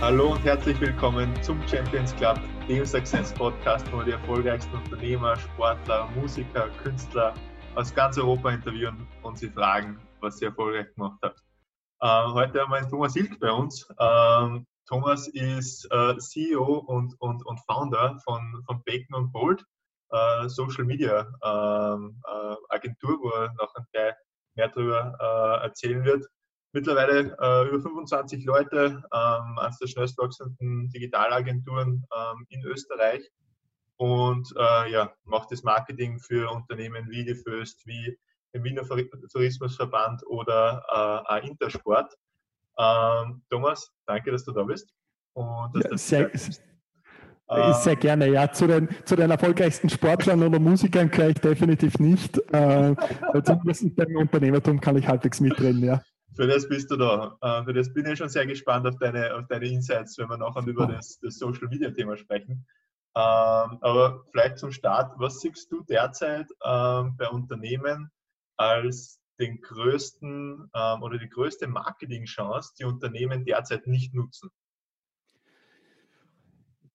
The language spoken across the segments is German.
Hallo und herzlich willkommen zum Champions Club, dem Success Podcast, wo wir die erfolgreichsten Unternehmer, Sportler, Musiker, Künstler aus ganz Europa interviewen und sie fragen, was sie erfolgreich gemacht hat. Äh, heute haben wir einen Thomas Ilk bei uns. Ähm, Thomas ist äh, CEO und, und, und Founder von, von Bacon und Bold, äh, Social Media ähm, äh, Agentur, wo er noch ein mehr darüber äh, erzählen wird mittlerweile äh, über 25 Leute, ähm, eines der schnellst wachsenden Digitalagenturen ähm, in Österreich und äh, ja, macht das Marketing für Unternehmen wie die Föst, wie den Wiener Tourismusverband oder äh, Intersport. Ähm, Thomas, danke, dass du da bist. Ja, sehr, ähm, sehr gerne, ja. Zu den, zu den erfolgreichsten Sportlern oder Musikern gehöre ich definitiv nicht. Äh, zumindest beim Unternehmertum kann ich halbwegs mitreden, ja. Für das bist du da. Äh, für das bin ich schon sehr gespannt auf deine, auf deine Insights, wenn wir nachher über das, das Social Media Thema sprechen. Ähm, aber vielleicht zum Start, was siehst du derzeit ähm, bei Unternehmen als den größten ähm, oder die größte Marketingchance, die Unternehmen derzeit nicht nutzen?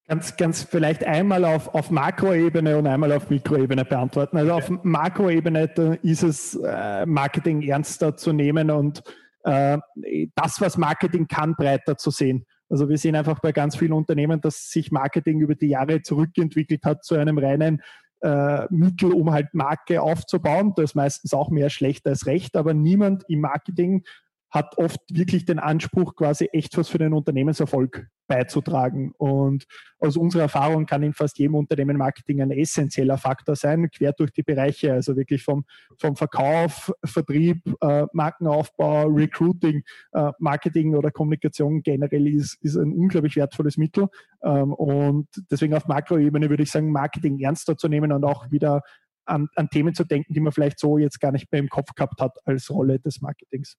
Ganz, ganz vielleicht einmal auf, auf Makroebene und einmal auf Mikroebene beantworten. Also auf Makroebene ist es äh, Marketing ernster zu nehmen und das, was Marketing kann, breiter zu sehen. Also wir sehen einfach bei ganz vielen Unternehmen, dass sich Marketing über die Jahre zurückentwickelt hat zu einem reinen äh, Mittel, um halt Marke aufzubauen. Das ist meistens auch mehr schlecht als recht, aber niemand im Marketing hat oft wirklich den Anspruch, quasi echt was für den Unternehmenserfolg beizutragen. Und aus unserer Erfahrung kann in fast jedem Unternehmen Marketing ein essentieller Faktor sein, quer durch die Bereiche, also wirklich vom, vom Verkauf, Vertrieb, äh, Markenaufbau, Recruiting, äh, Marketing oder Kommunikation generell ist, ist ein unglaublich wertvolles Mittel. Ähm, und deswegen auf Makroebene würde ich sagen, Marketing ernster zu nehmen und auch wieder an, an Themen zu denken, die man vielleicht so jetzt gar nicht mehr im Kopf gehabt hat als Rolle des Marketings.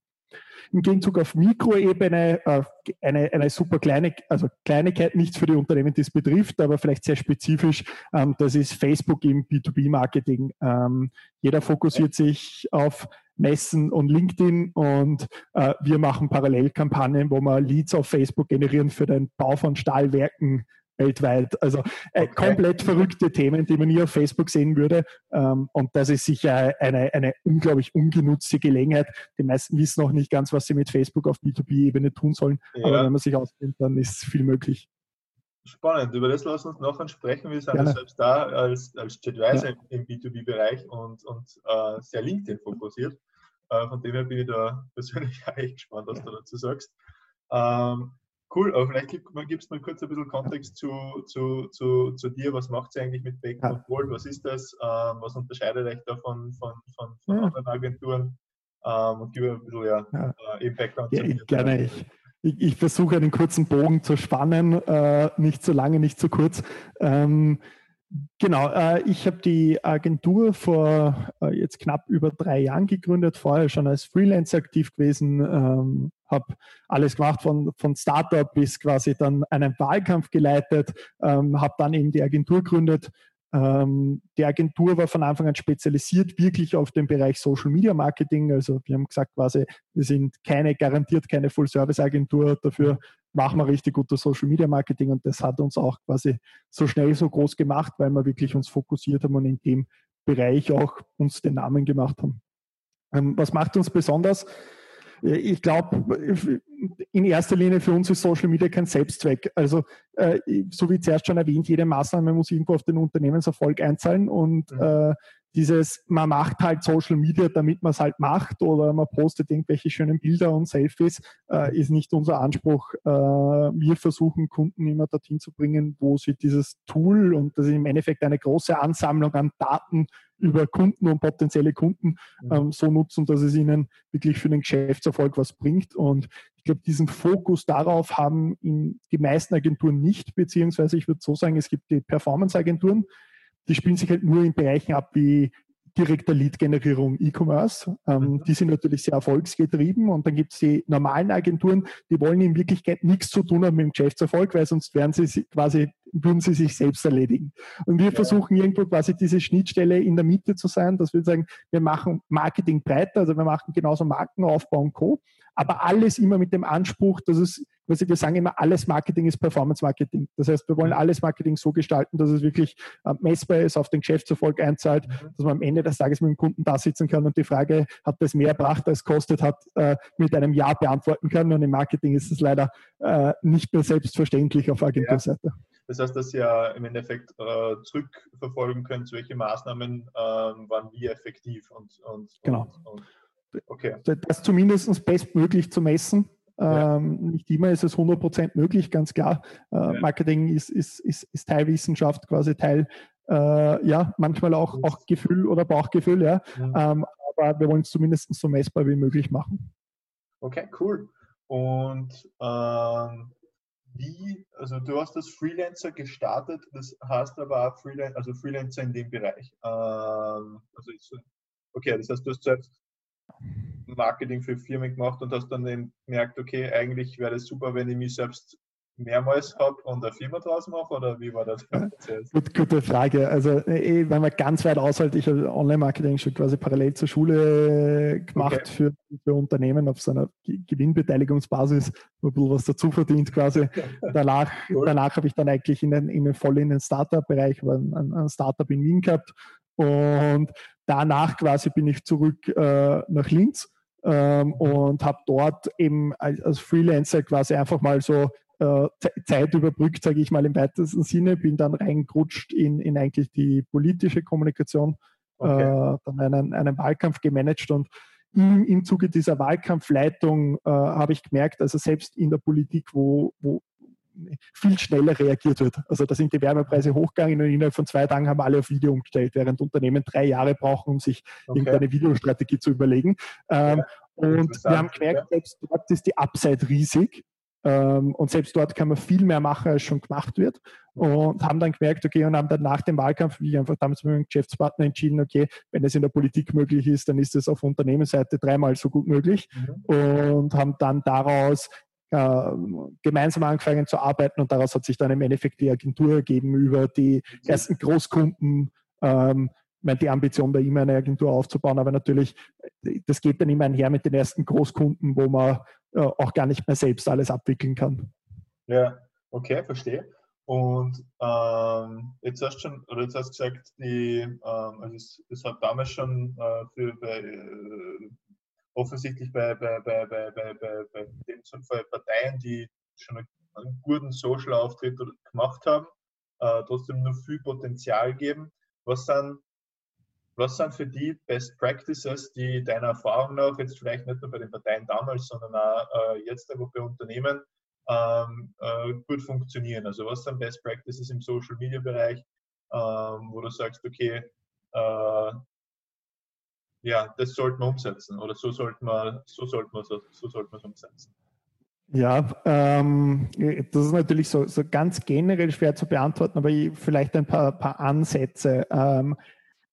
Im Gegenzug auf Mikroebene äh, eine, eine super kleine, also Kleinigkeit, nichts für die Unternehmen, die es betrifft, aber vielleicht sehr spezifisch, ähm, das ist Facebook im B2B-Marketing. Ähm, jeder fokussiert sich auf Messen und LinkedIn und äh, wir machen Parallelkampagnen, wo wir Leads auf Facebook generieren für den Bau von Stahlwerken weltweit. Also äh, okay. komplett verrückte Themen, die man nie auf Facebook sehen würde. Ähm, und das ist sicher eine, eine unglaublich ungenutzte Gelegenheit. Die meisten wissen auch nicht ganz, was sie mit Facebook auf B2B-Ebene tun sollen. Ja. Aber wenn man sich auskennt, dann ist viel möglich. Spannend, über das lassen wir uns nachher sprechen. Wir sind ja selbst da als, als Jetweiser ja. im B2B-Bereich und, und äh, sehr LinkedIn fokussiert. Äh, von dem her bin ich da persönlich echt gespannt, was du dazu sagst. Ähm, Cool, aber vielleicht gibst du mal kurz ein bisschen Kontext zu, zu, zu, zu dir. Was macht sie eigentlich mit Bacon ja. Gold? Was ist das? Ähm, was unterscheidet euch da von, von, von, ja. anderen Agenturen? Ähm, und gib ein bisschen ja, ja. Äh, Background ja, ich, Gerne. Ich, ich, ich, versuche einen kurzen Bogen zu spannen, äh, nicht zu lange, nicht zu kurz. Ähm, Genau, äh, ich habe die Agentur vor äh, jetzt knapp über drei Jahren gegründet, vorher schon als Freelancer aktiv gewesen, ähm, habe alles gemacht von, von Startup bis quasi dann einen Wahlkampf geleitet, ähm, habe dann eben die Agentur gegründet, ähm, die Agentur war von Anfang an spezialisiert wirklich auf den Bereich Social Media Marketing. Also wir haben gesagt quasi, wir sind keine, garantiert keine Full-Service-Agentur. Dafür machen wir richtig gutes Social Media Marketing und das hat uns auch quasi so schnell so groß gemacht, weil wir wirklich uns fokussiert haben und in dem Bereich auch uns den Namen gemacht haben. Ähm, was macht uns besonders? Ich glaube, in erster Linie für uns ist Social Media kein Selbstzweck. Also, äh, so wie zuerst schon erwähnt, jede Maßnahme muss irgendwo auf den Unternehmenserfolg einzahlen und mhm. äh, dieses, man macht halt Social Media, damit man es halt macht oder man postet irgendwelche schönen Bilder und Selfies, äh, ist nicht unser Anspruch. Äh, wir versuchen Kunden immer dorthin zu bringen, wo sie dieses Tool und das ist im Endeffekt eine große Ansammlung an Daten über Kunden und potenzielle Kunden mhm. ähm, so nutzen, dass es ihnen wirklich für den Geschäftserfolg was bringt. Und ich glaube, diesen Fokus darauf haben die meisten Agenturen nicht, beziehungsweise ich würde so sagen, es gibt die Performance-Agenturen, die spielen sich halt nur in Bereichen ab wie direkter Lead-Generierung E-Commerce. Ähm, mhm. Die sind natürlich sehr erfolgsgetrieben und dann gibt es die normalen Agenturen, die wollen in Wirklichkeit nichts zu tun haben mit dem Geschäftserfolg, weil sonst wären sie quasi, würden sie sich selbst erledigen. Und wir ja. versuchen irgendwo quasi diese Schnittstelle in der Mitte zu sein, dass wir sagen, wir machen Marketing breiter, also wir machen genauso Markenaufbau und Co., aber alles immer mit dem Anspruch, dass es was wir sagen immer, alles Marketing ist Performance Marketing. Das heißt, wir wollen alles Marketing so gestalten, dass es wirklich äh, messbar ist, auf den Geschäftserfolg einzahlt, mhm. dass man am Ende des Tages mit dem Kunden da sitzen kann und die Frage, hat das mehr gebracht als kostet hat, äh, mit einem Ja beantworten kann. Und im Marketing ist es leider äh, nicht mehr selbstverständlich auf Agenturseite. Ja. Das heißt, dass ihr im Endeffekt äh, zurückverfolgen könnt, welche Maßnahmen ähm, waren wie effektiv und, und genau. Und, und, okay. Das zumindest bestmöglich zu messen. Ja. Ähm, nicht immer ist es 100% möglich, ganz klar. Äh, ja. Marketing ist, ist, ist, ist Teil Wissenschaft, quasi Teil, äh, ja, manchmal auch, auch Gefühl oder Bauchgefühl, ja. Mhm. Ähm, aber wir wollen es zumindest so messbar wie möglich machen. Okay, cool. Und ähm, wie, also du hast das Freelancer gestartet, das heißt aber auch Freelancer, also Freelancer in dem Bereich. Ähm, also okay, das heißt, du hast selbst Marketing für Firmen gemacht und hast dann gemerkt, okay, eigentlich wäre es super, wenn ich mich selbst mehrmals habe und eine Firma draus mache oder wie war das? Gut, gute Frage. Also eh, wenn man ganz weit aushält, ich habe Online-Marketing schon quasi parallel zur Schule gemacht okay. für, für, Unternehmen auf so einer Gewinnbeteiligungsbasis, ein bisschen was dazu verdient quasi. danach cool. danach habe ich dann eigentlich in den, in den voll in den Startup-Bereich, ein, ein Startup in Wien gehabt und danach quasi bin ich zurück äh, nach Linz ähm, und habe dort eben als, als Freelancer quasi einfach mal so äh, Zeit überbrückt, sage ich mal im weitesten Sinne, bin dann reingerutscht in, in eigentlich die politische Kommunikation, okay. äh, dann einen, einen Wahlkampf gemanagt und im, im Zuge dieser Wahlkampfleitung äh, habe ich gemerkt, also selbst in der Politik, wo, wo viel schneller reagiert wird. Also da sind die Wärmepreise hochgegangen und innerhalb von zwei Tagen haben alle auf Video umgestellt, während Unternehmen drei Jahre brauchen, um sich okay. irgendeine Videostrategie zu überlegen. Ähm, ja, und wir haben gemerkt, selbst dort ist die Upside riesig. Ähm, und selbst dort kann man viel mehr machen, als schon gemacht wird. Und haben dann gemerkt, okay, und haben dann nach dem Wahlkampf, wie einfach damals mit dem Geschäftspartner entschieden, okay, wenn es in der Politik möglich ist, dann ist es auf Unternehmensseite dreimal so gut möglich. Mhm. Und haben dann daraus äh, gemeinsam angefangen zu arbeiten und daraus hat sich dann im Endeffekt die Agentur ergeben über die ersten Großkunden. Ähm, meine, die Ambition, da immer eine Agentur aufzubauen, aber natürlich, das geht dann immer einher mit den ersten Großkunden, wo man äh, auch gar nicht mehr selbst alles abwickeln kann. Ja, okay, verstehe. Und ähm, jetzt hast du schon, oder jetzt hast du gesagt, die, ähm, also es, es, hat damals schon äh, für bei, äh, offensichtlich bei, bei, bei, bei, bei, bei, bei dem Fall Parteien, die schon einen guten Social-Auftritt gemacht haben, äh, trotzdem noch viel Potenzial geben. Was sind was sind für die Best Practices, die deiner Erfahrung nach jetzt vielleicht nicht nur bei den Parteien damals, sondern auch äh, jetzt einfach bei Unternehmen ähm, äh, gut funktionieren? Also was sind Best Practices im Social Media Bereich, ähm, wo du sagst, okay, äh, ja, das sollte man umsetzen oder so sollte man, so sollte man, so, so sollte man es umsetzen. Ja, ähm, das ist natürlich so, so ganz generell schwer zu beantworten, aber vielleicht ein paar, paar Ansätze. Ähm,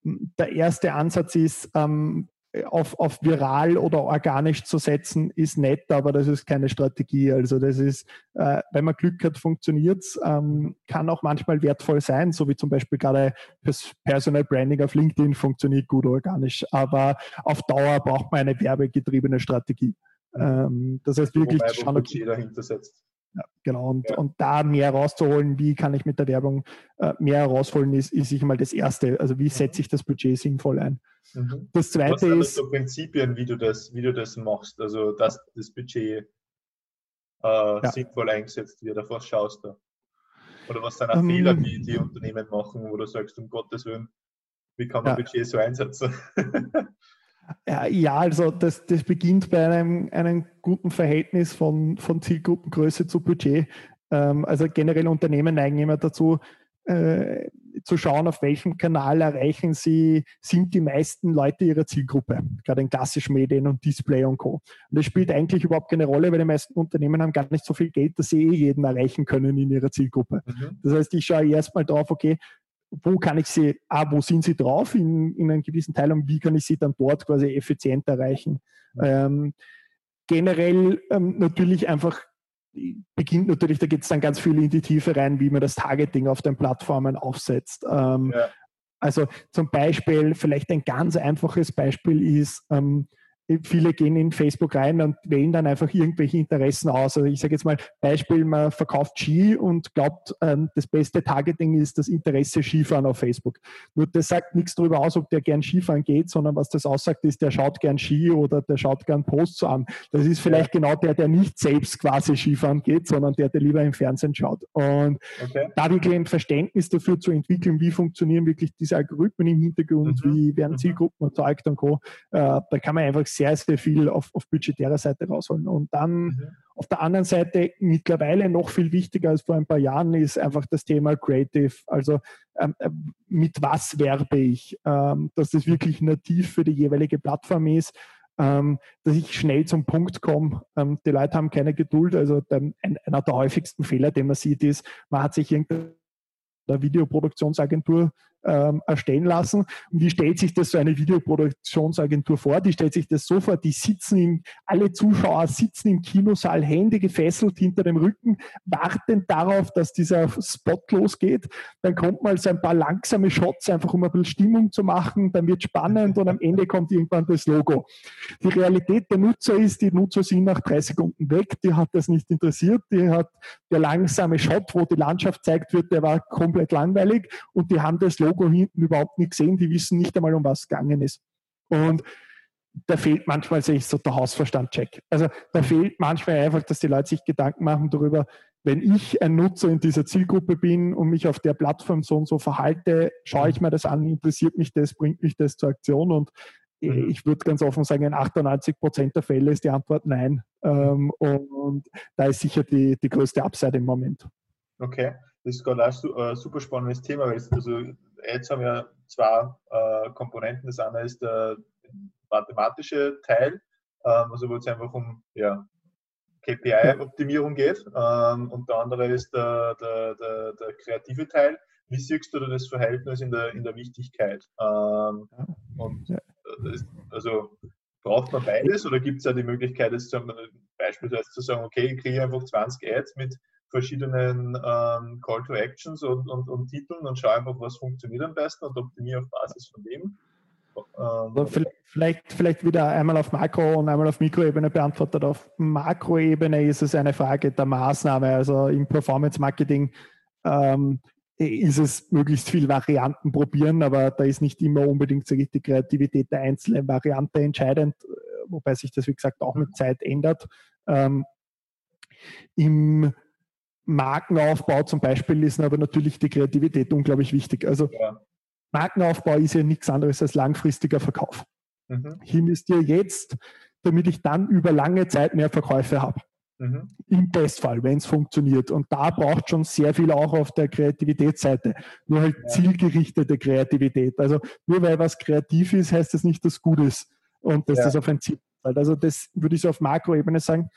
der erste Ansatz ist, ähm, auf, auf viral oder organisch zu setzen, ist nett, aber das ist keine Strategie. Also das ist, äh, wenn man Glück hat, funktioniert es, ähm, kann auch manchmal wertvoll sein, so wie zum Beispiel gerade das Personal Branding auf LinkedIn funktioniert gut organisch. Aber auf Dauer braucht man eine werbegetriebene Strategie. Ähm, das heißt wirklich Wobei, schauen, okay, dahinter setzt. Ja, genau. Und, ja. und da mehr rauszuholen, wie kann ich mit der Werbung äh, mehr herausholen, ist, ist ich mal das Erste. Also wie mhm. setze ich das Budget sinnvoll ein? Mhm. Das Zweite Was sind ist. so Prinzipien, wie du das, wie du das machst? Also dass das Budget äh, ja. sinnvoll eingesetzt wird. Auf was schaust du? Oder was sind auch um, ähm, Fehler, die die Unternehmen machen, wo du sagst, um Gottes Willen, wie kann man Budget so einsetzen? Ja, also das, das beginnt bei einem, einem guten Verhältnis von, von Zielgruppengröße zu Budget. Ähm, also generell Unternehmen neigen immer dazu, äh, zu schauen, auf welchem Kanal erreichen sie, sind die meisten Leute ihrer Zielgruppe, gerade in klassischen Medien und Display und Co. Und das spielt eigentlich überhaupt keine Rolle, weil die meisten Unternehmen haben gar nicht so viel Geld, dass sie eh jeden erreichen können in ihrer Zielgruppe. Mhm. Das heißt, ich schaue erstmal drauf, okay, wo kann ich sie, ah, wo sind sie drauf in, in einem gewissen Teil und wie kann ich sie dann dort quasi effizient erreichen. Mhm. Ähm, generell ähm, natürlich einfach beginnt natürlich, da geht es dann ganz viel in die Tiefe rein, wie man das Targeting auf den Plattformen aufsetzt. Ähm, ja. Also zum Beispiel, vielleicht ein ganz einfaches Beispiel ist, ähm, viele gehen in Facebook rein und wählen dann einfach irgendwelche Interessen aus. Also ich sage jetzt mal Beispiel, man verkauft Ski und glaubt, ähm, das beste Targeting ist das Interesse Skifahren auf Facebook. Nur das sagt nichts darüber aus, ob der gern Skifahren geht, sondern was das aussagt, ist, der schaut gern Ski oder der schaut gern Posts an. Das ist vielleicht ja. genau der, der nicht selbst quasi Skifahren geht, sondern der, der lieber im Fernsehen schaut. Und okay. da wirklich ein Verständnis dafür zu entwickeln, wie funktionieren wirklich diese Algorithmen im Hintergrund, mhm. wie werden mhm. Zielgruppen erzeugt und Co., äh, da kann man einfach sehr, sehr viel auf, auf budgetärer Seite rausholen. Und dann mhm. auf der anderen Seite mittlerweile noch viel wichtiger als vor ein paar Jahren ist einfach das Thema Creative. Also ähm, äh, mit was werbe ich? Ähm, dass das wirklich nativ für die jeweilige Plattform ist. Ähm, dass ich schnell zum Punkt komme. Ähm, die Leute haben keine Geduld. Also der, ein, einer der häufigsten Fehler, den man sieht, ist, man hat sich irgendeine Videoproduktionsagentur ähm, erstellen lassen. Und wie stellt sich das so eine Videoproduktionsagentur vor? Die stellt sich das so vor, die sitzen im, alle Zuschauer sitzen im Kinosaal, Hände gefesselt hinter dem Rücken, warten darauf, dass dieser Spot losgeht. Dann kommt mal so ein paar langsame Shots, einfach um ein bisschen Stimmung zu machen. Dann wird spannend und am Ende kommt irgendwann das Logo. Die Realität der Nutzer ist, die Nutzer sind nach drei Sekunden weg, die hat das nicht interessiert, die hat der langsame Shot, wo die Landschaft zeigt wird, der war komplett langweilig und die haben das Logo Logo hinten überhaupt nicht gesehen, die wissen nicht einmal, um was es gegangen ist. Und da fehlt manchmal, sehe ich so, der Hausverstand-Check. Also da fehlt manchmal einfach, dass die Leute sich Gedanken machen darüber, wenn ich ein Nutzer in dieser Zielgruppe bin und mich auf der Plattform so und so verhalte, schaue ich mir das an, interessiert mich das, bringt mich das zur Aktion und mhm. ich würde ganz offen sagen, in 98 Prozent der Fälle ist die Antwort nein. Ähm, und da ist sicher die, die größte Upside im Moment. Okay, das ist gerade ein super spannendes Thema, weil es, also Ads haben ja zwei äh, Komponenten. Das eine ist der mathematische Teil, ähm, also wo es einfach um ja, KPI-Optimierung geht. Ähm, und der andere ist der, der, der, der, kreative Teil. Wie siehst du das Verhältnis in der, in der Wichtigkeit? Ähm, und das, also braucht man beides oder gibt es ja die Möglichkeit, jetzt beispielsweise zu sagen, okay, ich kriege einfach 20 Ads mit verschiedenen ähm, Call to Actions und, und, und, Titeln und schaue einfach, was funktioniert am besten und optimiere auf Basis von dem. Ähm, vielleicht, vielleicht wieder einmal auf Makro- und einmal auf Mikroebene beantwortet. Auf Makroebene ist es eine Frage der Maßnahme. Also im Performance-Marketing ähm, ist es möglichst viel Varianten probieren, aber da ist nicht immer unbedingt ich, die Kreativität der einzelnen Variante entscheidend, wobei sich das, wie gesagt, auch mit Zeit ändert. Ähm, Im Markenaufbau zum Beispiel ist aber natürlich die Kreativität unglaublich wichtig. Also ja. Markenaufbau ist ja nichts anderes als langfristiger Verkauf. Mhm. Ich investiere jetzt, damit ich dann über lange Zeit mehr Verkäufe habe. Mhm. Im Bestfall, wenn es funktioniert. Und da braucht schon sehr viel auch auf der Kreativitätsseite. Nur halt ja. zielgerichtete Kreativität. Also nur weil was kreativ ist, heißt das nicht, dass es gut ist und dass ja. das auf ein Ziel fällt. Also das würde ich so auf Makroebene sagen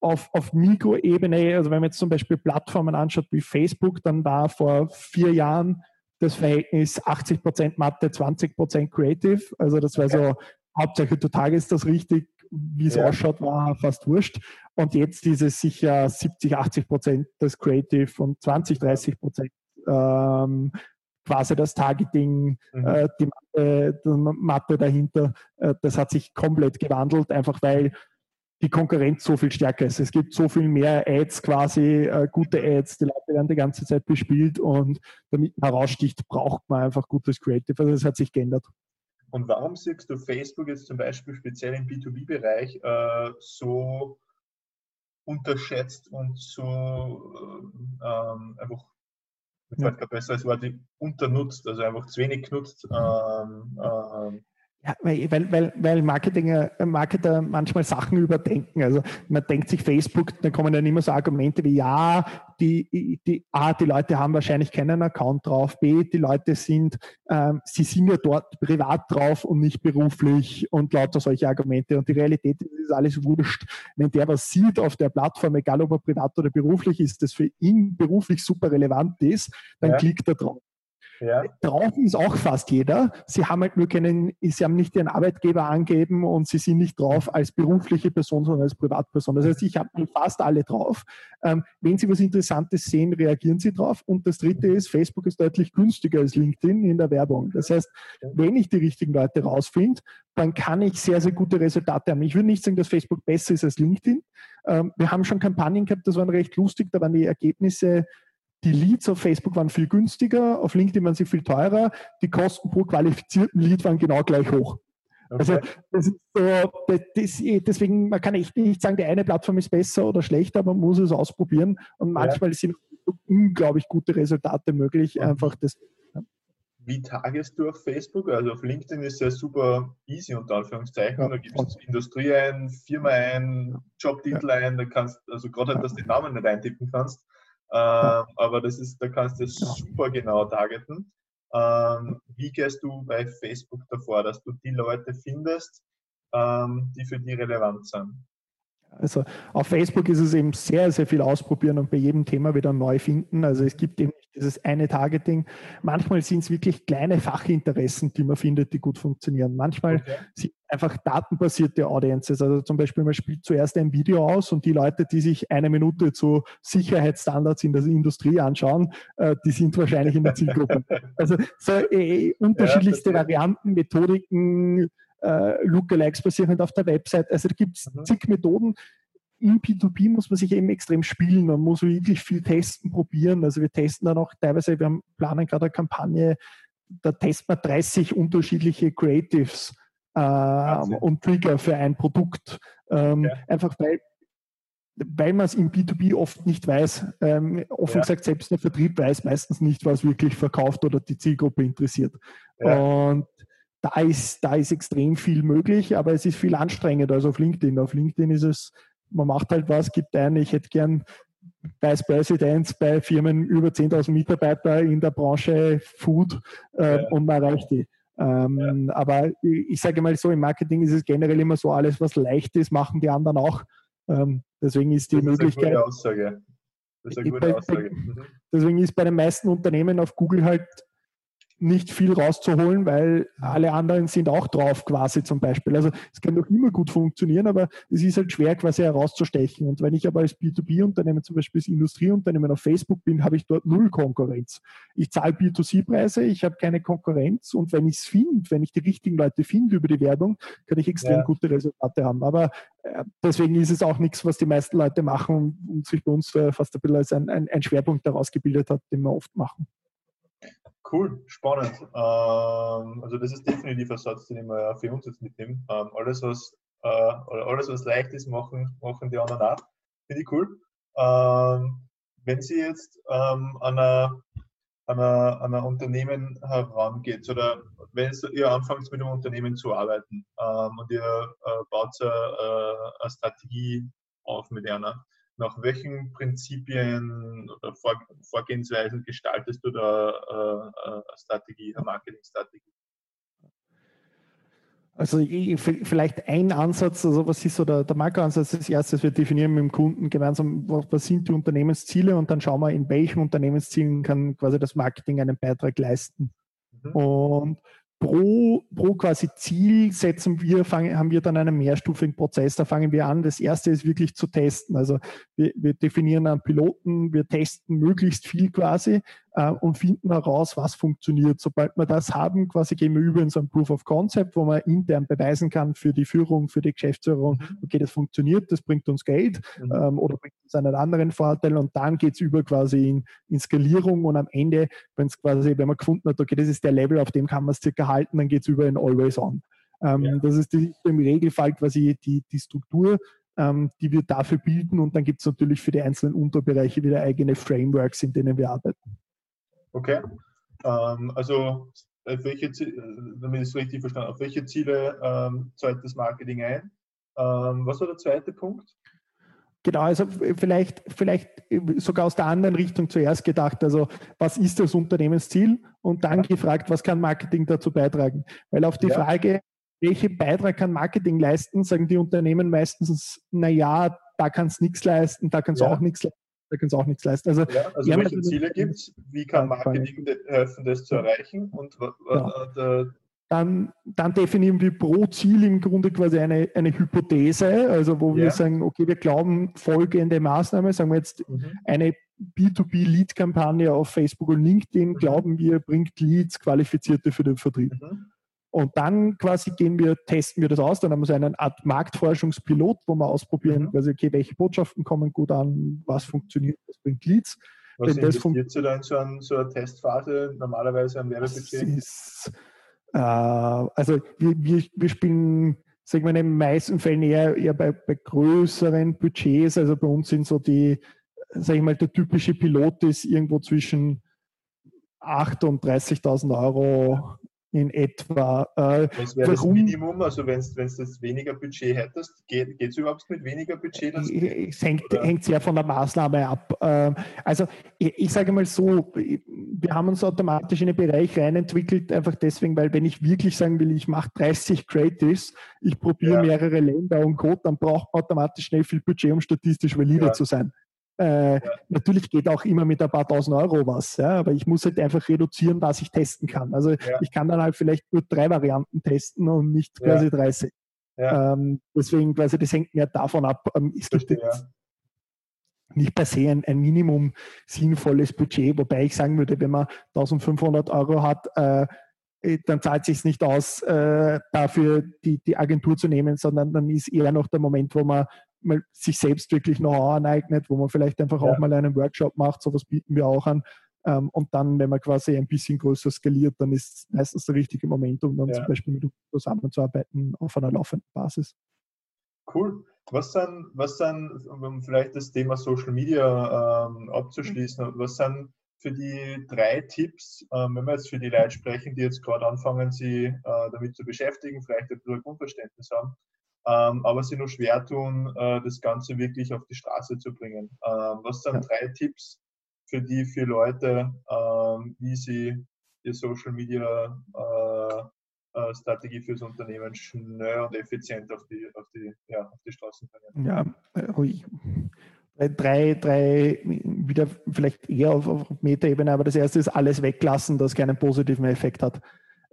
auf, auf Mikroebene, also wenn man jetzt zum Beispiel Plattformen anschaut wie Facebook, dann war vor vier Jahren das Verhältnis 80% Mathe, 20% Creative. Also das war so, Hauptsache total ist das richtig, wie es ja. ausschaut, war fast wurscht. Und jetzt ist es sicher 70, 80% das Creative und 20, 30% ähm, quasi das Targeting, mhm. äh, die Mathe, die Mathe dahinter. Äh, das hat sich komplett gewandelt, einfach weil die Konkurrenz so viel stärker ist. Es gibt so viel mehr Ads quasi, äh, gute Ads, die Leute werden die ganze Zeit bespielt und damit man heraussticht, braucht man einfach gutes Creative. Also das hat sich geändert. Und warum siehst du Facebook jetzt zum Beispiel speziell im B2B-Bereich äh, so unterschätzt und so äh, ähm, einfach, mir fällt kein besseres Wort, unternutzt, also einfach zu wenig genutzt? Ähm, ähm, ja, weil, weil, weil Marketing, Marketer manchmal Sachen überdenken. Also man denkt sich Facebook, da kommen dann immer so Argumente wie ja, die, die A, die Leute haben wahrscheinlich keinen Account drauf, B, die Leute sind, ähm, sie sind ja dort privat drauf und nicht beruflich und lauter solche Argumente. Und die Realität ist, ist alles wurscht. Wenn der was sieht auf der Plattform, egal ob er privat oder beruflich ist, das für ihn beruflich super relevant ist, dann ja. klickt er drauf. Ja. Drauf ist auch fast jeder. Sie haben halt nur keinen, sie haben nicht ihren Arbeitgeber angeben und sie sind nicht drauf als berufliche Person, sondern als Privatperson. Das heißt, ich habe fast alle drauf. Ähm, wenn Sie was Interessantes sehen, reagieren Sie drauf. Und das dritte ist, Facebook ist deutlich günstiger als LinkedIn in der Werbung. Das heißt, wenn ich die richtigen Leute rausfinde, dann kann ich sehr, sehr gute Resultate haben. Ich würde nicht sagen, dass Facebook besser ist als LinkedIn. Ähm, wir haben schon Kampagnen gehabt, das waren recht lustig, da waren die Ergebnisse die Leads auf Facebook waren viel günstiger, auf LinkedIn waren sie viel teurer. Die Kosten pro qualifizierten Lead waren genau gleich hoch. Okay. Also das ist so, das, deswegen, man kann echt nicht sagen, die eine Plattform ist besser oder schlechter, man muss es ausprobieren. Und manchmal ja. sind unglaublich gute Resultate möglich. Mhm. Einfach das. Ja. Wie tagest du auf Facebook? Also auf LinkedIn ist ja super easy unter Anführungszeichen. Ja. Da gibst du Industrie ein, Firma ein, Jobtitel ein, da kannst, also gerade, dass du den Namen nicht eintippen kannst. Ähm, aber das ist, da kannst du es super genau targeten. Ähm, wie gehst du bei Facebook davor, dass du die Leute findest, ähm, die für die relevant sind? Also auf Facebook ist es eben sehr, sehr viel ausprobieren und bei jedem Thema wieder neu finden. Also es gibt eben nicht dieses eine Targeting. Manchmal sind es wirklich kleine Fachinteressen, die man findet, die gut funktionieren. Manchmal okay. sind einfach datenbasierte Audiences. Also zum Beispiel, man spielt zuerst ein Video aus und die Leute, die sich eine Minute zu Sicherheitsstandards in der Industrie anschauen, äh, die sind wahrscheinlich in der Zielgruppe. Also so äh, unterschiedlichste ja, Varianten, Methodiken, äh, Lookalikes basierend auf der Website. Also da gibt es mhm. zig Methoden. Im P2P muss man sich eben extrem spielen. Man muss wirklich viel testen, probieren. Also wir testen dann auch teilweise, wir haben, planen gerade eine Kampagne, da testen wir 30 unterschiedliche Creatives äh, und Trigger für ein Produkt. Ähm, ja. Einfach weil weil man es im B2B oft nicht weiß. Ähm, offen ja. gesagt, selbst der Vertrieb weiß meistens nicht, was wirklich verkauft oder die Zielgruppe interessiert. Ja. Und da ist, da ist extrem viel möglich, aber es ist viel anstrengender als auf LinkedIn. Auf LinkedIn ist es, man macht halt was, gibt ein, ich hätte gern Vice President bei Firmen über 10.000 Mitarbeiter in der Branche Food äh, ja. und man erreicht die. Ähm, ja. Aber ich sage mal so, im Marketing ist es generell immer so, alles was leicht ist, machen die anderen auch. Ähm, deswegen ist die das Möglichkeit. Ist eine gute Aussage. Das ist eine gute Aussage. Mhm. Deswegen ist bei den meisten Unternehmen auf Google halt nicht viel rauszuholen, weil alle anderen sind auch drauf quasi zum Beispiel. Also es kann doch immer gut funktionieren, aber es ist halt schwer quasi herauszustechen. Und wenn ich aber als B2B-Unternehmen, zum Beispiel als Industrieunternehmen auf Facebook bin, habe ich dort null Konkurrenz. Ich zahle B2C-Preise, ich habe keine Konkurrenz und wenn ich es finde, wenn ich die richtigen Leute finde über die Werbung, kann ich extrem ja. gute Resultate haben. Aber äh, deswegen ist es auch nichts, was die meisten Leute machen und sich bei uns fast ein bisschen als ein, ein, ein Schwerpunkt daraus gebildet hat, den wir oft machen. Cool, spannend. Ähm, also das ist definitiv ein Satz, den ich mal für uns jetzt mitnehme. Ähm, alles, was, äh, alles, was leicht ist, machen, machen die anderen auch. Finde ich cool. Ähm, wenn Sie jetzt ähm, an einer an ein, Unternehmen herangeht oder wenn ihr anfangt mit einem Unternehmen zu arbeiten ähm, und ihr äh, baut eine, äh, eine Strategie auf mit einer, nach welchen Prinzipien oder Vorgehensweisen gestaltest du da äh, eine Strategie, eine Marketingstrategie? Also vielleicht ein Ansatz, also was ist so der, der Makroansatz? Das erste, wir definieren mit dem Kunden gemeinsam, was sind die Unternehmensziele und dann schauen wir, in welchen Unternehmenszielen kann quasi das Marketing einen Beitrag leisten. Mhm. Und pro, pro quasi Ziel setzen wir, fangen, haben wir dann einen mehrstufigen Prozess. Da fangen wir an. Das erste ist wirklich zu testen. Also wir, wir definieren einen Piloten, wir testen möglichst viel quasi äh, und finden heraus, was funktioniert. Sobald wir das haben, quasi gehen wir über in so ein Proof of Concept, wo man intern beweisen kann für die Führung, für die Geschäftsführung, mhm. okay, das funktioniert, das bringt uns Geld mhm. ähm, oder bringt uns einen anderen Vorteil und dann geht es über quasi in, in Skalierung und am Ende, wenn es quasi, wenn man gefunden hat, okay, das ist der Level, auf dem kann man es circa halten, dann geht es über in Always On. Ähm, ja. Das ist die, im Regelfall quasi die, die Struktur, ähm, die wir dafür bilden und dann gibt es natürlich für die einzelnen Unterbereiche wieder eigene Frameworks, in denen wir arbeiten. Okay. Ähm, also auf welche, damit ich es richtig verstanden auf welche Ziele ähm, zahlt das Marketing ein? Ähm, was war der zweite Punkt? Genau, also vielleicht, vielleicht sogar aus der anderen Richtung zuerst gedacht. Also was ist das Unternehmensziel? Und dann gefragt, was kann Marketing dazu beitragen? Weil auf die ja. Frage, welchen Beitrag kann Marketing leisten, sagen die Unternehmen meistens, naja, da kann es nichts leisten, da kann es ja. auch nichts leisten. da sie auch nichts leisten. Also, ja, also welche Ziele gibt es? Wie kann Marketing helfen, das zu erreichen? Und ja. Dann, dann definieren wir pro Ziel im Grunde quasi eine, eine Hypothese, also wo ja. wir sagen, okay, wir glauben folgende Maßnahme, sagen wir jetzt mhm. eine B2B-Lead-Kampagne auf Facebook und LinkedIn, mhm. glauben wir, bringt Leads, Qualifizierte für den Vertrieb. Mhm. Und dann quasi gehen wir, testen wir das aus, dann haben wir so eine Art Marktforschungspilot, wo wir ausprobieren, mhm. quasi, okay, welche Botschaften kommen gut an, was funktioniert, was bringt Leads. Was Wenn investiert ihr da in so, ein, so, eine Testphase normalerweise am Werbebudget? Äh, also wir, wir, spielen, sagen wir in den meisten Fällen eher, eher bei, bei größeren Budgets. Also bei uns sind so die, sag ich mal, der typische Pilot ist irgendwo zwischen 8 und 30.000 Euro in etwa. Äh, Was wäre das Minimum? Also wenn du das weniger Budget hättest, geht es überhaupt mit weniger Budget? Es hängt, hängt, sehr von der Maßnahme ab. Äh, also ich, ich, sage mal so, wir haben uns automatisch in den Bereich reinentwickelt, einfach deswegen, weil wenn ich wirklich sagen will, ich mache 30 Creatives, ich probiere ja. mehrere Länder und Code, dann braucht man automatisch schnell viel Budget, um statistisch valide ja. zu sein. Äh, ja. Natürlich geht auch immer mit ein paar tausend Euro was, ja, aber ich muss halt einfach reduzieren, was ich testen kann. Also ja. ich kann dann halt vielleicht nur drei Varianten testen und nicht quasi ja. 30. Ähm, deswegen quasi, das hängt mehr davon ab. Ähm, es gibt jetzt nicht per se ein, ein, Minimum sinnvolles Budget, wobei ich sagen würde, wenn man 1500 Euro hat, äh, äh, dann zahlt es sich nicht aus, äh, dafür die, die Agentur zu nehmen, sondern dann ist eher noch der Moment, wo man mal sich selbst wirklich Know-how aneignet, wo man vielleicht einfach ja. auch mal einen Workshop macht, sowas bieten wir auch an. Ähm, und dann, wenn man quasi ein bisschen größer skaliert, dann ist meistens der richtige Moment, um dann ja. zum Beispiel mit uns zusammenzuarbeiten auf einer laufenden Basis. Cool. Was dann, was dann, um vielleicht das Thema Social Media ähm, abzuschließen, was sind für die drei Tipps, ähm, wenn wir jetzt für die Leute sprechen, die jetzt gerade anfangen, sich äh, damit zu beschäftigen, vielleicht ein bisschen Grundverständnis haben, ähm, aber sie nur schwer tun, äh, das Ganze wirklich auf die Straße zu bringen. Ähm, was sind ja. drei Tipps für die für Leute, ähm, wie sie die Social Media äh, äh, Strategie fürs Unternehmen schnell und effizient auf die, auf die, ja, auf die Straßen bringen? Ja, ruhig. Drei, drei, wieder vielleicht eher auf, auf Metaebene, aber das erste ist alles weglassen, das keinen positiven Effekt hat.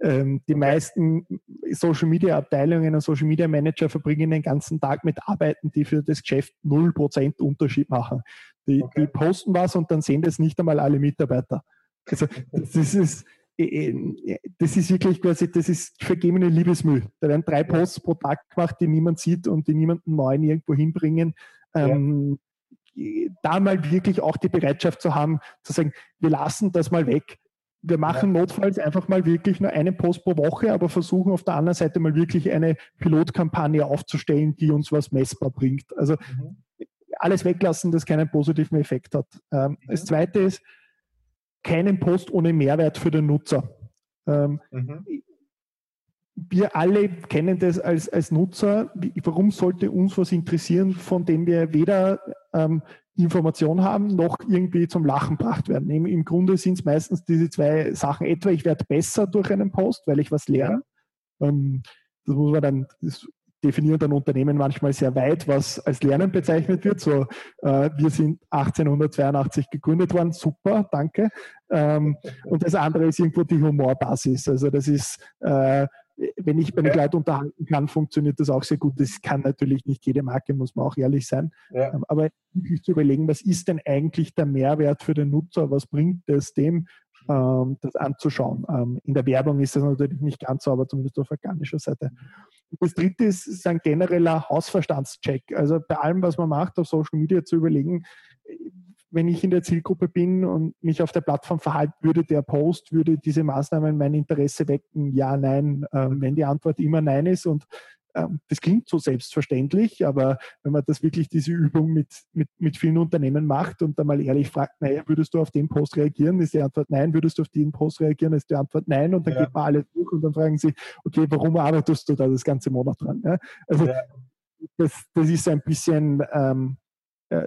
Ähm, die meisten Social Media Abteilungen und Social Media Manager verbringen den ganzen Tag mit Arbeiten, die für das Geschäft 0% Unterschied machen. Die, okay. die posten was und dann sehen das nicht einmal alle Mitarbeiter. Also das ist, äh, äh, das ist wirklich quasi, das ist vergebene Liebesmüll. Da werden drei Posts pro Tag gemacht, die niemand sieht und die niemanden neuen irgendwo hinbringen. Ähm, da mal wirklich auch die Bereitschaft zu haben, zu sagen, wir lassen das mal weg wir machen ja. notfalls einfach mal wirklich nur einen Post pro Woche, aber versuchen auf der anderen Seite mal wirklich eine Pilotkampagne aufzustellen, die uns was messbar bringt. Also mhm. alles weglassen, das keinen positiven Effekt hat. Ähm, mhm. Das zweite ist, keinen Post ohne Mehrwert für den Nutzer. Ähm, mhm. Wir alle kennen das als, als Nutzer. Warum sollte uns was interessieren, von dem wir weder ähm, Information haben, noch irgendwie zum Lachen gebracht werden. Im, im Grunde sind es meistens diese zwei Sachen. Etwa, ich werde besser durch einen Post, weil ich was lerne. Ähm, das muss man dann, das definiert ein Unternehmen manchmal sehr weit, was als Lernen bezeichnet wird. So, äh, wir sind 1882 gegründet worden, super, danke. Ähm, und das andere ist irgendwo die Humorbasis. Also das ist äh, wenn ich, wenn ich Leute unterhalten kann, funktioniert das auch sehr gut. Das kann natürlich nicht jede Marke, muss man auch ehrlich sein. Ja. Ähm, aber wirklich zu überlegen, was ist denn eigentlich der Mehrwert für den Nutzer? Was bringt es dem, ähm, das anzuschauen? Ähm, in der Werbung ist das natürlich nicht ganz so, aber zumindest auf organischer Seite. Das dritte ist, ist ein genereller Hausverstandscheck. Also bei allem, was man macht, auf Social Media zu überlegen, wenn ich in der Zielgruppe bin und mich auf der Plattform verhalte, würde der Post, würde diese Maßnahmen mein Interesse wecken? Ja, nein. Ähm, wenn die Antwort immer nein ist und ähm, das klingt so selbstverständlich, aber wenn man das wirklich diese Übung mit, mit, mit vielen Unternehmen macht und dann mal ehrlich fragt, naja, würdest du auf den Post reagieren, ist die Antwort nein, würdest du auf den Post reagieren, ist die Antwort nein und dann ja. geht man alles durch und dann fragen sie, okay, warum arbeitest du da das ganze Monat dran? Ja? Also ja. Das, das ist ein bisschen ähm, äh,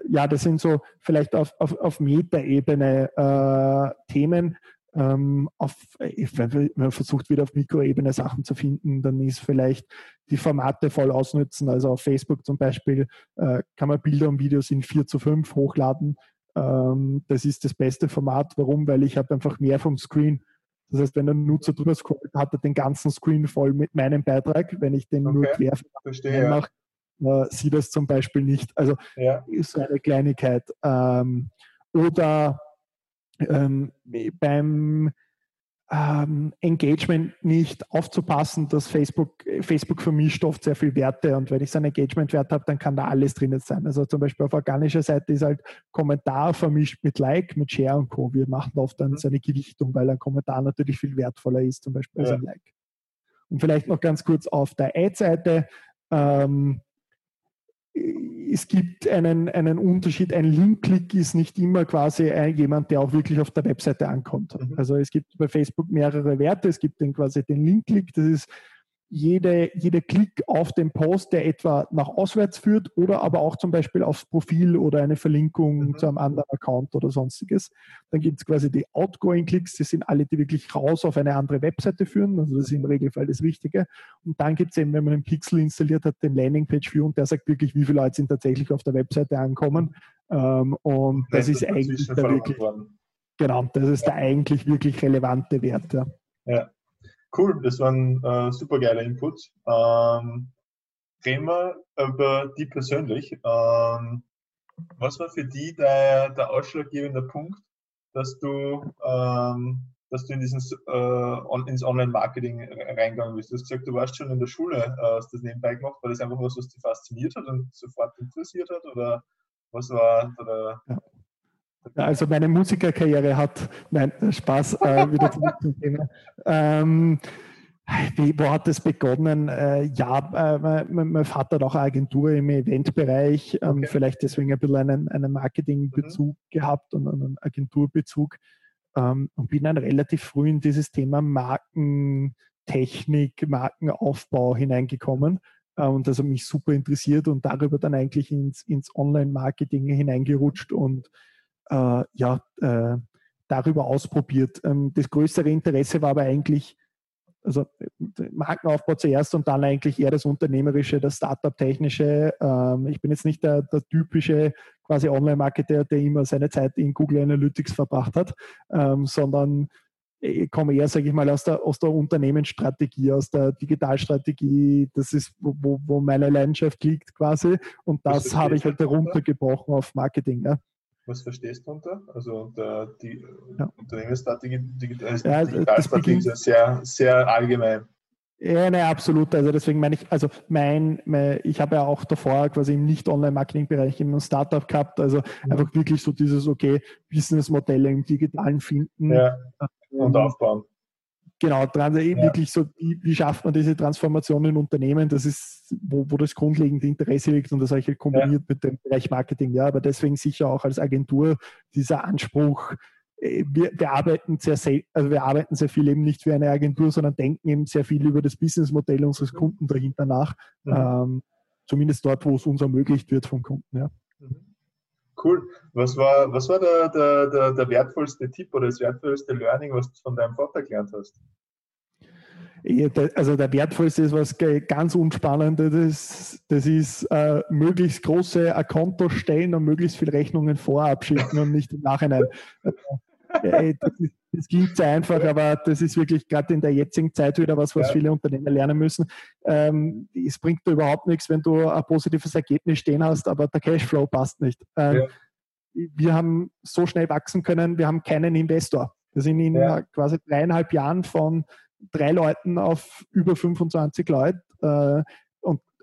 ja, das sind so vielleicht auf, auf, auf Metaebene äh, Themen. Ähm, auf, wenn man versucht wieder auf Mikroebene Sachen zu finden, dann ist vielleicht die Formate voll ausnutzen. Also auf Facebook zum Beispiel äh, kann man Bilder und Videos in 4 zu 5 hochladen. Ähm, das ist das beste Format. Warum? Weil ich habe einfach mehr vom Screen. Das heißt, wenn ein Nutzer drüber scrollt, hat er den ganzen Screen voll mit meinem Beitrag. Wenn ich den okay. nur quer mache, äh, sieht das zum Beispiel nicht. Also ja. ist so eine Kleinigkeit. Ähm, oder ähm, beim ähm, Engagement nicht aufzupassen, dass Facebook, Facebook vermischt oft sehr viel Werte und wenn ich so einen Engagement-Wert habe, dann kann da alles drin sein. Also zum Beispiel auf organischer Seite ist halt Kommentar vermischt mit Like, mit Share und Co. Wir machen oft dann mhm. so eine Gewichtung, weil ein Kommentar natürlich viel wertvoller ist, zum Beispiel ja. als ein Like. Und vielleicht noch ganz kurz auf der Ad-Seite. Ähm, es gibt einen, einen Unterschied. Ein Link-Klick ist nicht immer quasi jemand, der auch wirklich auf der Webseite ankommt. Mhm. Also es gibt bei Facebook mehrere Werte. Es gibt den quasi den Link-Klick. Das ist jede, jeder Klick auf den Post, der etwa nach auswärts führt oder aber auch zum Beispiel aufs Profil oder eine Verlinkung mhm. zu einem anderen Account oder sonstiges. Dann gibt es quasi die Outgoing-Klicks, das sind alle, die wirklich raus auf eine andere Webseite führen. Also das ist im Regelfall das Wichtige. Und dann gibt es eben, wenn man einen Pixel installiert hat, den Landingpage-View und der sagt wirklich, wie viele Leute sind tatsächlich auf der Webseite ankommen. Ähm, und das, das ist eigentlich der wirklich, genau, das ist der eigentlich wirklich relevante Wert. Ja. ja. Cool, das waren äh, super geile Inputs. Ähm, reden wir über die persönlich. Ähm, was war für die der, der ausschlaggebende Punkt, dass du, ähm, dass du in dieses, äh, on, ins Online-Marketing reingegangen bist? Du hast gesagt, du warst schon in der Schule, äh, hast das nebenbei gemacht. War das einfach was, was dich fasziniert hat und sofort interessiert hat? Oder was war da ja. Also meine Musikerkarriere hat, nein, Spaß, äh, wieder zurück zum Thema. Ähm, wie, wo hat das begonnen? Äh, ja, äh, mein, mein, Vater hat auch eine Agentur im Eventbereich, ähm, okay. vielleicht deswegen ein bisschen einen, einen Marketingbezug mhm. gehabt und einen Agenturbezug ähm, und bin dann relativ früh in dieses Thema Markentechnik, Markenaufbau hineingekommen äh, und das hat mich super interessiert und darüber dann eigentlich ins, ins Online-Marketing hineingerutscht und äh, ja, äh, darüber ausprobiert. Ähm, das größere Interesse war aber eigentlich, also Markenaufbau zuerst und dann eigentlich eher das Unternehmerische, das Startup-Technische. Ähm, ich bin jetzt nicht der, der typische quasi Online-Marketer, der immer seine Zeit in Google Analytics verbracht hat, ähm, sondern ich komme eher, sage ich mal, aus der, aus der Unternehmensstrategie, aus der Digitalstrategie. Das ist, wo, wo meine Leidenschaft liegt quasi. Und das habe ich halt heruntergebrochen auf Marketing. Ja. Was verstehst du unter? Also unter die ja. Unternehmensstrategie, also ja, Digitalstrategie ist ja sehr, sehr allgemein. Ja, ne, absolut. Also deswegen meine ich, also mein, mein ich habe ja auch davor quasi im Nicht-Online-Marketing-Bereich immer ein Startup gehabt, also mhm. einfach wirklich so dieses, okay, Businessmodelle im Digitalen finden. Ja. Und ähm, aufbauen. Genau, dran, ja. wirklich so, wie, wie, schafft man diese Transformation in Unternehmen? Das ist, wo, wo das grundlegende Interesse liegt und das habe ich kombiniert ja. mit dem Bereich Marketing. Ja, aber deswegen sicher auch als Agentur dieser Anspruch, äh, wir, wir, arbeiten sehr, sehr, also wir arbeiten sehr viel eben nicht wie eine Agentur, sondern denken eben sehr viel über das Businessmodell unseres Kunden dahinter nach. Mhm. Ähm, zumindest dort, wo es uns ermöglicht wird vom Kunden. Ja. Mhm. Cool. Was war, was war der, der, der, der wertvollste Tipp oder das wertvollste Learning, was du von deinem Vater gelernt hast? Also der wertvollste ist was ganz Unspannendes, das ist äh, möglichst große Konto stellen und möglichst viele Rechnungen vorab schicken und nicht im Nachhinein. Äh, das, ist, das, klingt sehr einfach, aber das ist wirklich gerade in der jetzigen Zeit wieder was, was ja. viele Unternehmer lernen müssen. Ähm, es bringt dir überhaupt nichts, wenn du ein positives Ergebnis stehen hast, aber der Cashflow passt nicht. Ähm, ja. Wir haben so schnell wachsen können, wir haben keinen Investor. Wir sind in ja. quasi dreieinhalb Jahren von drei Leuten auf über 25 Leute. Äh,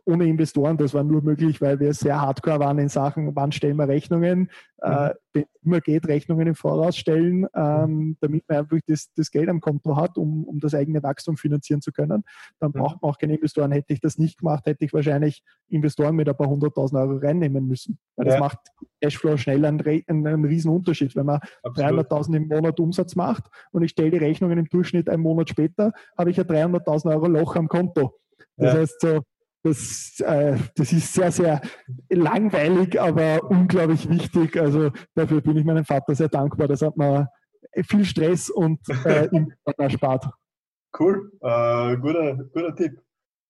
ohne Investoren. Das war nur möglich, weil wir sehr hardcore waren in Sachen, wann stellen wir Rechnungen, äh, mhm. äh, immer geht, Rechnungen im Voraus stellen, ähm, mhm. damit man einfach das, das, Geld am Konto hat, um, um das eigene Wachstum finanzieren zu können. Dann mhm. braucht man auch keine Investoren. Hätte ich das nicht gemacht, hätte ich wahrscheinlich Investoren mit ein paar hunderttausend Euro reinnehmen müssen. Weil ja. das macht Cashflow schnell einen, einen, einen riesen Unterschied. Wenn man 300.000 im Monat Umsatz macht und ich stelle die Rechnungen im Durchschnitt einen Monat später, habe ich ja 300.000 Euro Loch am Konto. Das ja. heißt so, das, äh, das ist sehr, sehr langweilig, aber unglaublich wichtig. Also dafür bin ich meinem Vater sehr dankbar. Das hat mir viel Stress und äh, erspart. Cool, äh, guter, guter Tipp.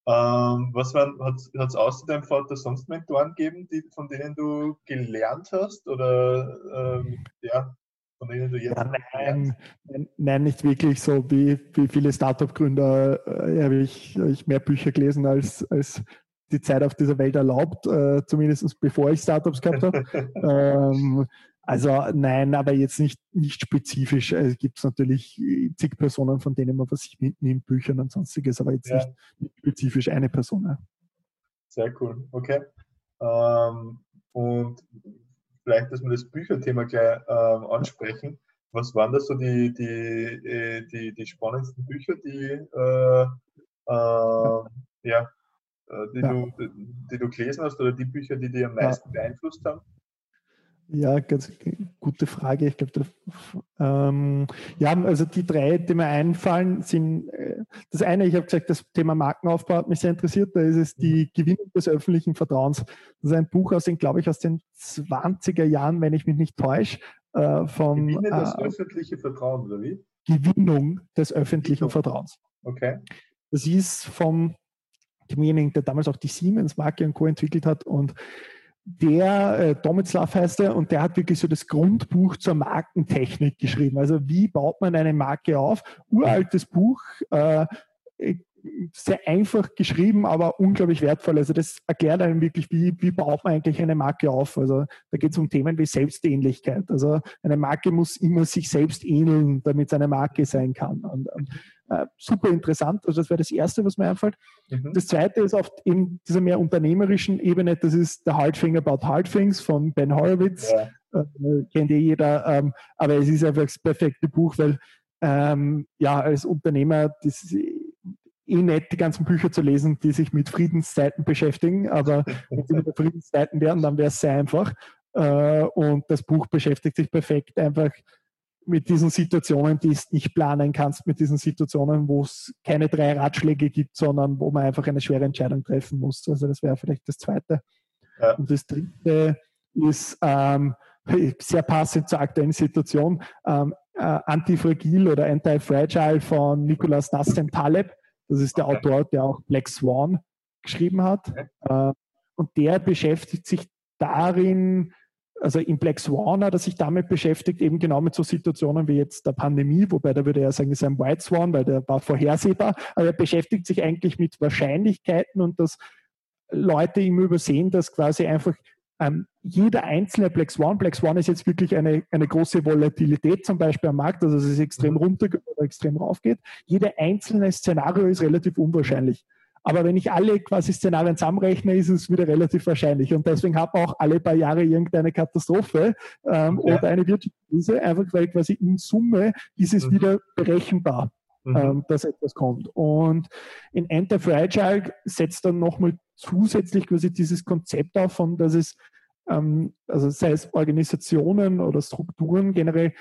Ähm, was hat es außer deinem Vater sonst Mentoren gegeben, die, von denen du gelernt hast? Oder ähm, ja, von denen du jetzt ja, nein, nein, nein, nicht wirklich so. Wie, wie viele Startup-Gründer äh, habe ich, hab ich mehr Bücher gelesen, als, als die Zeit auf dieser Welt erlaubt, äh, zumindest bevor ich Startups gehabt habe. ähm, also nein, aber jetzt nicht, nicht spezifisch. Es gibt natürlich zig Personen, von denen man was sich mitnimmt, Büchern und sonstiges, aber jetzt ja. nicht, nicht, spezifisch eine Person. Sehr cool, okay. Ähm, und vielleicht, dass wir das Bücherthema gleich ähm, ansprechen. Was waren da so die, die, äh, die, die spannendsten Bücher, die, äh, äh, ja, äh, die, ja. Du, die, die, du gelesen hast oder die Bücher, die dich am meisten ja. beeinflusst haben? Ja, ganz gute Frage. Ich glaube, ähm, ja, also die drei, die mir einfallen, sind äh, das eine, ich habe gesagt, das Thema Markenaufbau hat mich sehr interessiert. Da ist es die mhm. Gewinnung des öffentlichen Vertrauens. Das ist ein Buch aus den, glaube ich, aus den 20er Jahren, wenn ich mich nicht täusche. Äh, vom, Gewinne das äh, öffentliche Vertrauen, oder wie? Gewinnung des öffentlichen Gewinnung. Vertrauens. Okay. Das ist vom demjenigen, der damals auch die Siemens-Marke und Co. entwickelt hat und der, äh, Tomislav heißt er, und der hat wirklich so das Grundbuch zur Markentechnik geschrieben. Also wie baut man eine Marke auf? Uraltes Buch, äh, sehr einfach geschrieben, aber unglaublich wertvoll. Also das erklärt einem wirklich, wie, wie baut man eigentlich eine Marke auf. Also da geht es um Themen wie Selbstähnlichkeit. Also eine Marke muss immer sich selbst ähneln, damit es eine Marke sein kann. Und, und äh, super interessant. Also das wäre das Erste, was mir einfällt. Mhm. Das Zweite ist auf in dieser mehr unternehmerischen Ebene, das ist der Hard Thing About Hard Things von Ben Horowitz. Ja. Äh, kennt eh jeder, ähm, aber es ist einfach das perfekte Buch, weil ähm, ja, als Unternehmer, das ist eh nett, die ganzen Bücher zu lesen, die sich mit Friedenszeiten beschäftigen, aber wenn sie mit Friedenszeiten wären, dann wäre es sehr einfach. Äh, und das Buch beschäftigt sich perfekt einfach mit diesen Situationen, die du nicht planen kannst, mit diesen Situationen, wo es keine drei Ratschläge gibt, sondern wo man einfach eine schwere Entscheidung treffen muss. Also das wäre vielleicht das Zweite. Ja. Und das Dritte ist ähm, sehr passend zur aktuellen Situation, ähm, äh, Antifragil oder Anti-Fragile von Nicolas Nassim Taleb. Das ist der okay. Autor, der auch Black Swan geschrieben hat. Okay. Äh, und der beschäftigt sich darin also in Black Swan hat er sich damit beschäftigt, eben genau mit so Situationen wie jetzt der Pandemie, wobei da würde er sagen, es ist ein White Swan, weil der war vorhersehbar, aber er beschäftigt sich eigentlich mit Wahrscheinlichkeiten und dass Leute ihm übersehen, dass quasi einfach ähm, jeder einzelne Black Swan, Black Swan ist jetzt wirklich eine, eine große Volatilität zum Beispiel am Markt, also dass es extrem mhm. runter oder extrem rauf geht. Jede einzelne Szenario ist relativ unwahrscheinlich. Aber wenn ich alle quasi Szenarien zusammenrechne, ist es wieder relativ wahrscheinlich. Und deswegen hat man auch alle paar Jahre irgendeine Katastrophe ähm, ja. oder eine Wirtschaftskrise, einfach weil quasi in Summe ist es mhm. wieder berechenbar, mhm. ähm, dass etwas kommt. Und in Anti-Fragile setzt dann nochmal zusätzlich quasi dieses Konzept auf, von dass es ähm, also sei es Organisationen oder Strukturen generell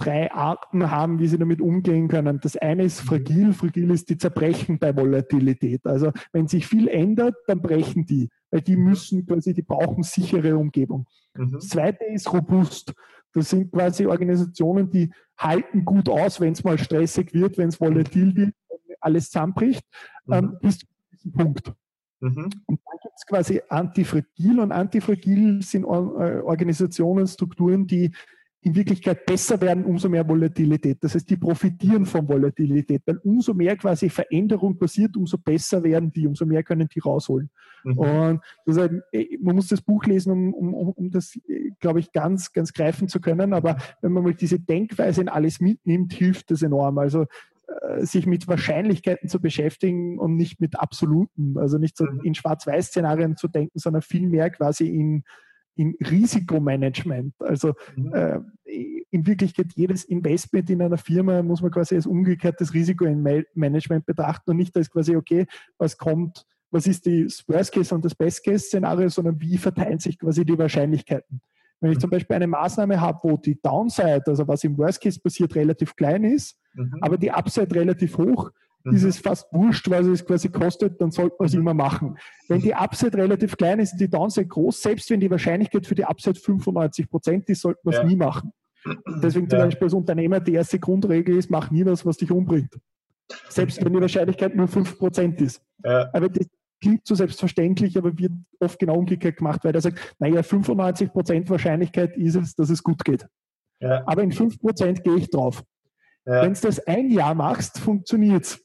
drei Arten haben, wie sie damit umgehen können. Das eine ist fragil. Fragil ist die Zerbrechen bei Volatilität. Also wenn sich viel ändert, dann brechen die, weil die mhm. müssen quasi, die brauchen sichere Umgebung. Mhm. Das zweite ist robust. Das sind quasi Organisationen, die halten gut aus, wenn es mal stressig wird, wenn es volatil wird, wenn alles zusammenbricht, mhm. ähm, bis zu diesem Punkt. Mhm. Und dann gibt es quasi antifragil und antifragil sind Organisationen, Strukturen, die in Wirklichkeit besser werden, umso mehr Volatilität. Das heißt, die profitieren von Volatilität, weil umso mehr quasi Veränderung passiert, umso besser werden die, umso mehr können die rausholen. Mhm. Und heißt, äh, man muss das Buch lesen, um, um, um das, äh, glaube ich, ganz, ganz greifen zu können. Aber wenn man mal diese Denkweise in alles mitnimmt, hilft das enorm. Also äh, sich mit Wahrscheinlichkeiten zu beschäftigen und nicht mit absoluten, also nicht so mhm. in Schwarz-Weiß-Szenarien zu denken, sondern vielmehr quasi in in Risikomanagement. Also mhm. äh, in Wirklichkeit jedes Investment in einer Firma muss man quasi als umgekehrtes Risikomanagement betrachten und nicht als quasi, okay, was kommt, was ist das Worst Case und das Best Case Szenario, sondern wie verteilen sich quasi die Wahrscheinlichkeiten. Wenn ich mhm. zum Beispiel eine Maßnahme habe, wo die Downside, also was im Worst Case passiert, relativ klein ist, mhm. aber die Upside relativ hoch, mhm. ist es fast wurscht, was es quasi kostet, dann sollte man es mhm. immer machen. Wenn die Upside relativ klein ist und die Downside groß, selbst wenn die Wahrscheinlichkeit für die Upside 95 Prozent ist, sollte man es ja. nie machen. Deswegen zum ja. Beispiel als Unternehmer die erste Grundregel ist, mach nie was, was dich umbringt. Selbst wenn die Wahrscheinlichkeit nur 5% ist. Ja. Aber das klingt so selbstverständlich, aber wird oft genau umgekehrt gemacht, weil er sagt, naja, 95% Wahrscheinlichkeit ist es, dass es gut geht. Ja. Aber in 5% gehe ich drauf. Wenn du das ein Jahr machst, funktioniert es.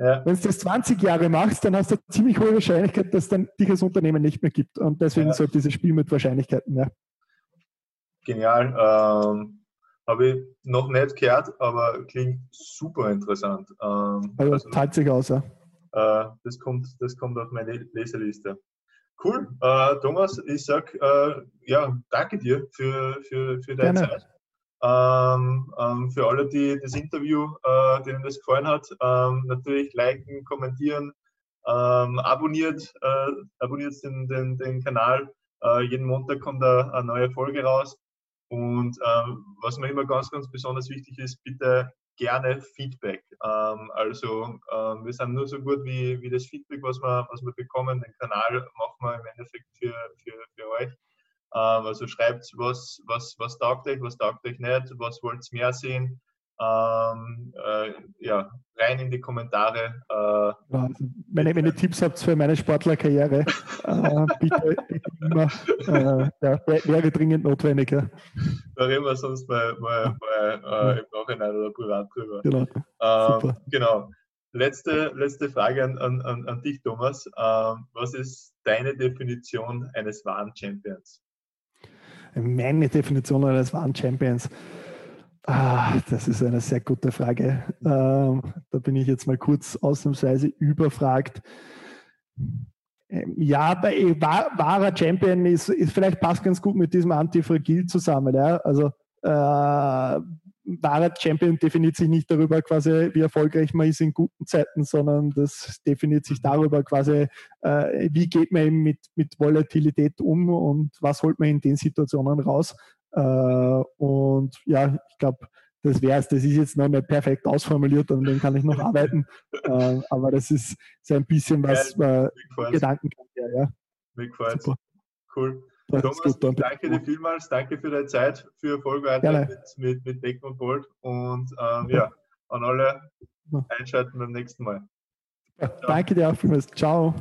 Ja. Wenn du das 20 Jahre machst, dann hast du eine ziemlich hohe Wahrscheinlichkeit, dass dann dich als Unternehmen nicht mehr gibt. Und deswegen ja. so dieses Spiel mit Wahrscheinlichkeiten. Ja. Genial. Ähm, Habe ich noch nicht gehört, aber klingt super interessant. Ähm, also, also zahlt sich aus, ja. Äh, das, kommt, das kommt auf meine Leseliste. Cool. Äh, Thomas, ich sag äh, ja, danke dir für, für, für deine Gerne. Zeit. Ähm, ähm, für alle, die das Interview, äh, denen das gefallen hat, ähm, natürlich liken, kommentieren, ähm, abonniert, äh, abonniert den, den, den Kanal. Äh, jeden Montag kommt eine, eine, neue Folge raus. Und ähm, was mir immer ganz, ganz besonders wichtig ist, bitte gerne Feedback. Ähm, also wir sind nur so gut wie, wie das Feedback, was wir, was wir bekommen. Den Kanal machen wir im Endeffekt für, für, für euch. Ähm, also schreibt, was, was, was taugt euch, was taugt euch nicht, was wollt ihr mehr sehen. Ähm, äh, ja, rein in die Kommentare. Äh, ja, wenn, ihr, wenn ihr Tipps habt für meine Sportlerkarriere, äh, bitte, bitte, immer, äh, ja, wäre dringend notwendig. Ja. Da reden wir sonst mal, mal, mal äh, im Nachhinein oder privat drüber. Genau. Ähm, genau. Letzte, letzte Frage an, an, an dich, Thomas. Ähm, was ist deine Definition eines wahren Champions? Meine Definition eines wahren Champions. Ah, das ist eine sehr gute Frage. Ähm, da bin ich jetzt mal kurz ausnahmsweise überfragt. Ähm, ja, bei wahr, wahrer Champion ist, ist vielleicht passt ganz gut mit diesem Antifragil zusammen. Ja? Also äh, wahrer Champion definiert sich nicht darüber quasi, wie erfolgreich man ist in guten Zeiten, sondern das definiert sich darüber quasi, äh, wie geht man eben mit, mit Volatilität um und was holt man in den Situationen raus. Äh, und ja, ich glaube, das wäre es. Das ist jetzt noch nicht perfekt ausformuliert und dem kann ich noch arbeiten. äh, aber das ist so ein bisschen was ja, äh, Gedanken. Ja, ja. Cool. Thomas, gut, danke dir vielmals, danke für deine Zeit, für Erfolg weiter mit, mit, mit und Bolt und ähm, ja, an alle einschalten beim nächsten Mal. Ja, danke dir auch vielmals. Ciao.